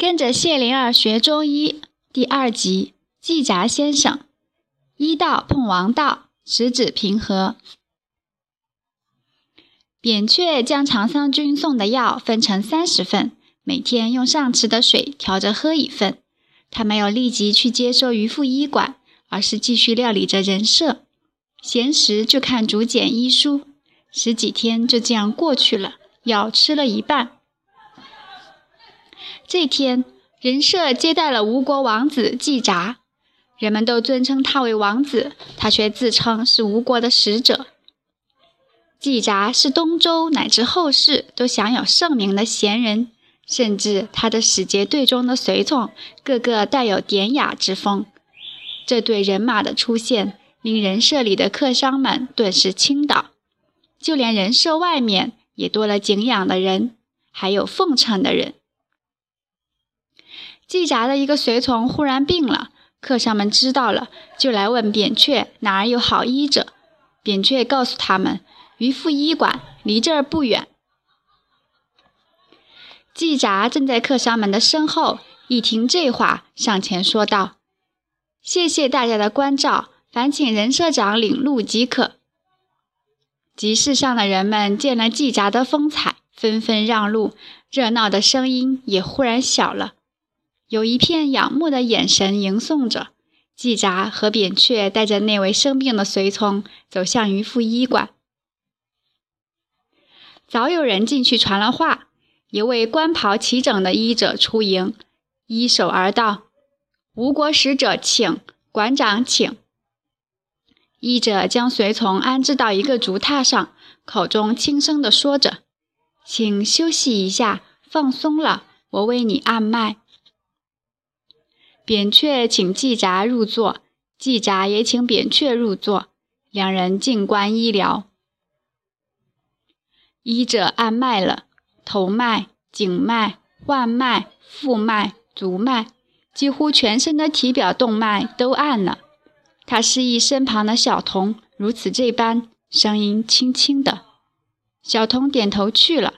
跟着谢灵儿学中医第二集，季札先生。医道碰王道，十指平和。扁鹊将长桑君送的药分成三十份，每天用上池的水调着喝一份。他没有立即去接收渔父医馆，而是继续料理着人设。闲时就看竹简医书，十几天就这样过去了。药吃了一半。这天，人设接待了吴国王子季札，人们都尊称他为王子，他却自称是吴国的使者。季札是东周乃至后世都享有盛名的贤人，甚至他的使节队中的随从个个带有典雅之风。这对人马的出现，令人设里的客商们顿时倾倒，就连人设外面也多了敬仰的人，还有奉承的人。季札的一个随从忽然病了，客商们知道了，就来问扁鹊哪儿有好医者。扁鹊告诉他们，渔父医馆离这儿不远。季札正在客商们的身后，一听这话，上前说道：“谢谢大家的关照，烦请任社长领路即可。”集市上的人们见了季札的风采，纷纷让路，热闹的声音也忽然小了。有一片仰慕的眼神迎送着季札和扁鹊，带着那位生病的随从走向渔夫医馆。早有人进去传了话，一位官袍齐整的医者出迎，依手而道：“吴国使者请，馆长请。”医者将随从安置到一个竹榻上，口中轻声地说着：“请休息一下，放松了，我为你按脉。”扁鹊请季札入座，季札也请扁鹊入座，两人静观医疗。医者按脉了，头脉、颈脉、腕脉、腹脉、足脉，几乎全身的体表动脉都按了。他示意身旁的小童如此这般，声音轻轻的。小童点头去了。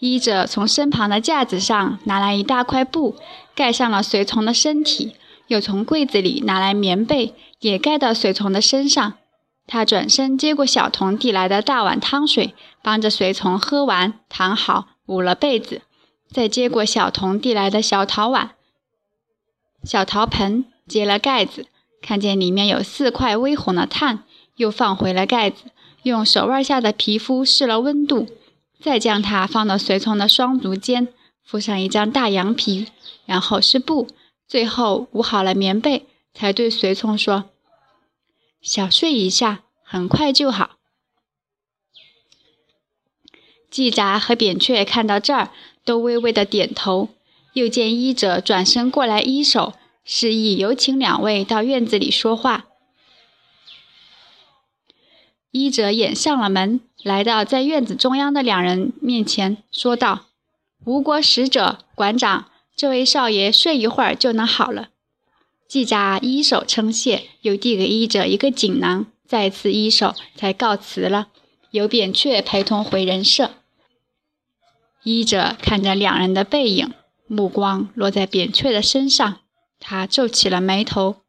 医者从身旁的架子上拿来一大块布，盖上了随从的身体，又从柜子里拿来棉被，也盖到随从的身上。他转身接过小童递来的大碗汤水，帮着随从喝完，躺好，捂了被子，再接过小童递来的小陶碗、小陶盆，揭了盖子，看见里面有四块微红的炭，又放回了盖子，用手腕下的皮肤试了温度。再将它放到随从的双足间，敷上一张大羊皮，然后是布，最后捂好了棉被，才对随从说：“小睡一下，很快就好。”季札和扁鹊看到这儿，都微微的点头。又见医者转身过来，一手示意有请两位到院子里说话。医者掩上了门。来到在院子中央的两人面前，说道：“吴国使者，馆长，这位少爷睡一会儿就能好了。”季札一手称谢，又递给医者一个锦囊，再次一手，才告辞了。由扁鹊陪同回人舍。医者看着两人的背影，目光落在扁鹊的身上，他皱起了眉头。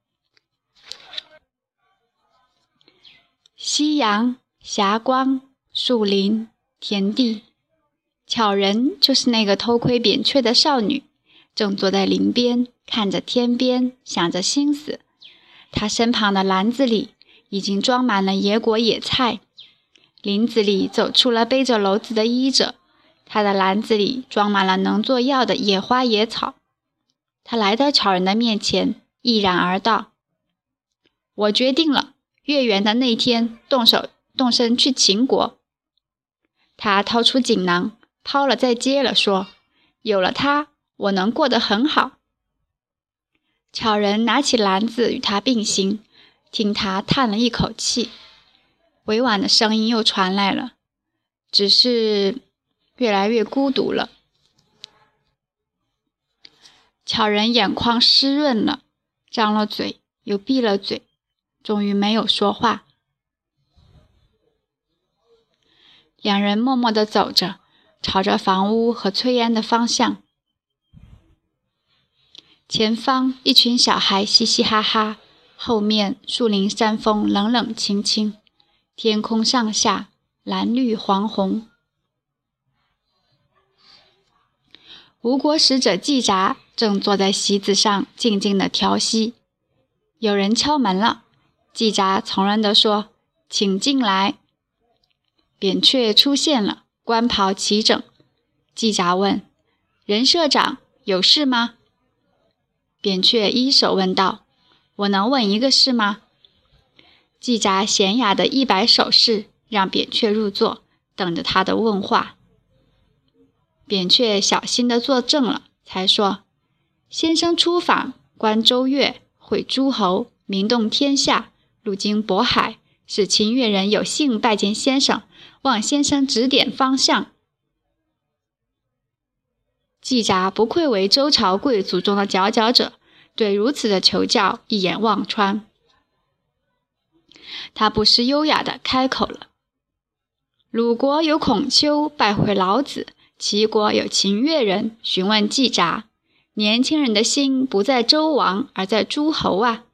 夕阳，霞光。树林、田地，巧人就是那个偷窥扁鹊的少女，正坐在林边，看着天边，想着心思。她身旁的篮子里已经装满了野果野菜。林子里走出了背着篓子的医者，他的篮子里装满了能做药的野花野草。他来到巧人的面前，毅然而道：“我决定了，月圆的那天动手动身去秦国。”他掏出锦囊，抛了再接了，说：“有了它，我能过得很好。”巧人拿起篮子与他并行，听他叹了一口气，委婉的声音又传来了：“只是越来越孤独了。”巧人眼眶湿润了，张了嘴，又闭了嘴，终于没有说话。两人默默地走着，朝着房屋和炊烟的方向。前方一群小孩嘻嘻哈哈，后面树林山峰冷冷清清，天空上下蓝绿黄红。吴国使者季札正坐在席子上静静的调息，有人敲门了。季札从容地说：“请进来。”扁鹊出现了，官袍齐整。季札问：“任社长有事吗？”扁鹊一手问道：“我能问一个事吗？”季札娴雅的一摆手势，让扁鹊入座，等着他的问话。扁鹊小心的坐正了，才说：“先生出访，观周岳，会诸侯，名动天下，路经渤海，使秦越人有幸拜见先生，望先生指点方向。”季札不愧为周朝贵族中的佼佼者，对如此的求教一眼望穿。他不失优雅的开口了：“鲁国有孔丘拜会老子，齐国有秦越人询问季札。年轻人的心不在周王，而在诸侯啊！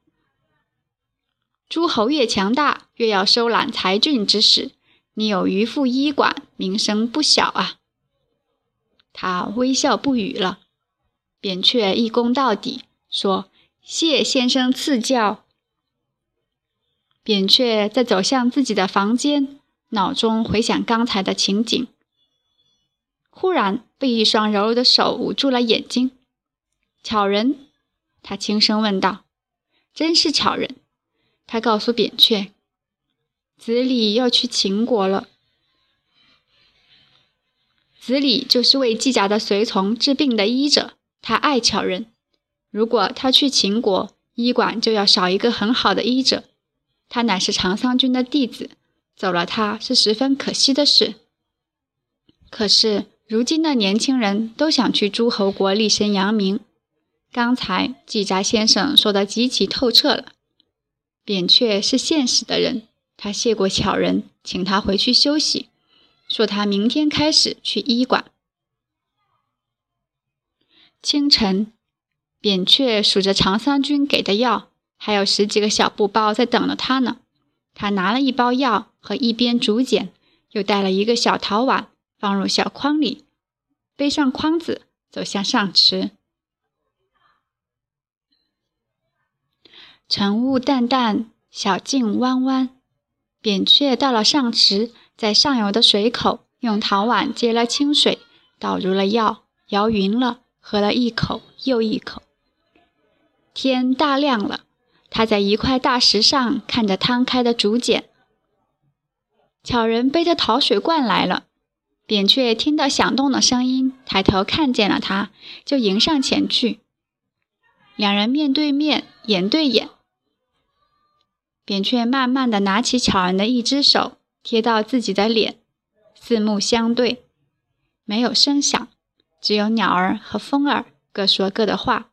诸侯越强大，越要收揽才俊之士。你有渔父医馆，名声不小啊！”他微笑不语了，扁鹊一躬到底，说：“谢先生赐教。”扁鹊在走向自己的房间，脑中回想刚才的情景，忽然被一双柔柔的手捂住了眼睛。巧人，他轻声问道：“真是巧人。”他告诉扁鹊：“子礼要去秦国了。”子礼就是为季札的随从治病的医者，他爱巧人。如果他去秦国，医馆就要少一个很好的医者。他乃是长桑君的弟子，走了他是十分可惜的事。可是如今的年轻人都想去诸侯国立身扬名。刚才季札先生说的极其透彻了。扁鹊是现实的人，他谢过巧人，请他回去休息。说他明天开始去医馆。清晨，扁鹊数着长桑君给的药，还有十几个小布包在等着他呢。他拿了一包药和一边竹简，又带了一个小陶碗，放入小筐里，背上筐子，走向上池。晨雾淡淡，小径弯弯，扁鹊到了上池。在上游的水口，用陶碗接了清水，倒入了药，摇匀了，喝了一口又一口。天大亮了，他在一块大石上看着摊开的竹简。巧人背着陶水罐来了，扁鹊听到响动的声音，抬头看见了他，就迎上前去。两人面对面，眼对眼。扁鹊慢慢地拿起巧儿的一只手。贴到自己的脸，四目相对，没有声响，只有鸟儿和风儿各说各的话。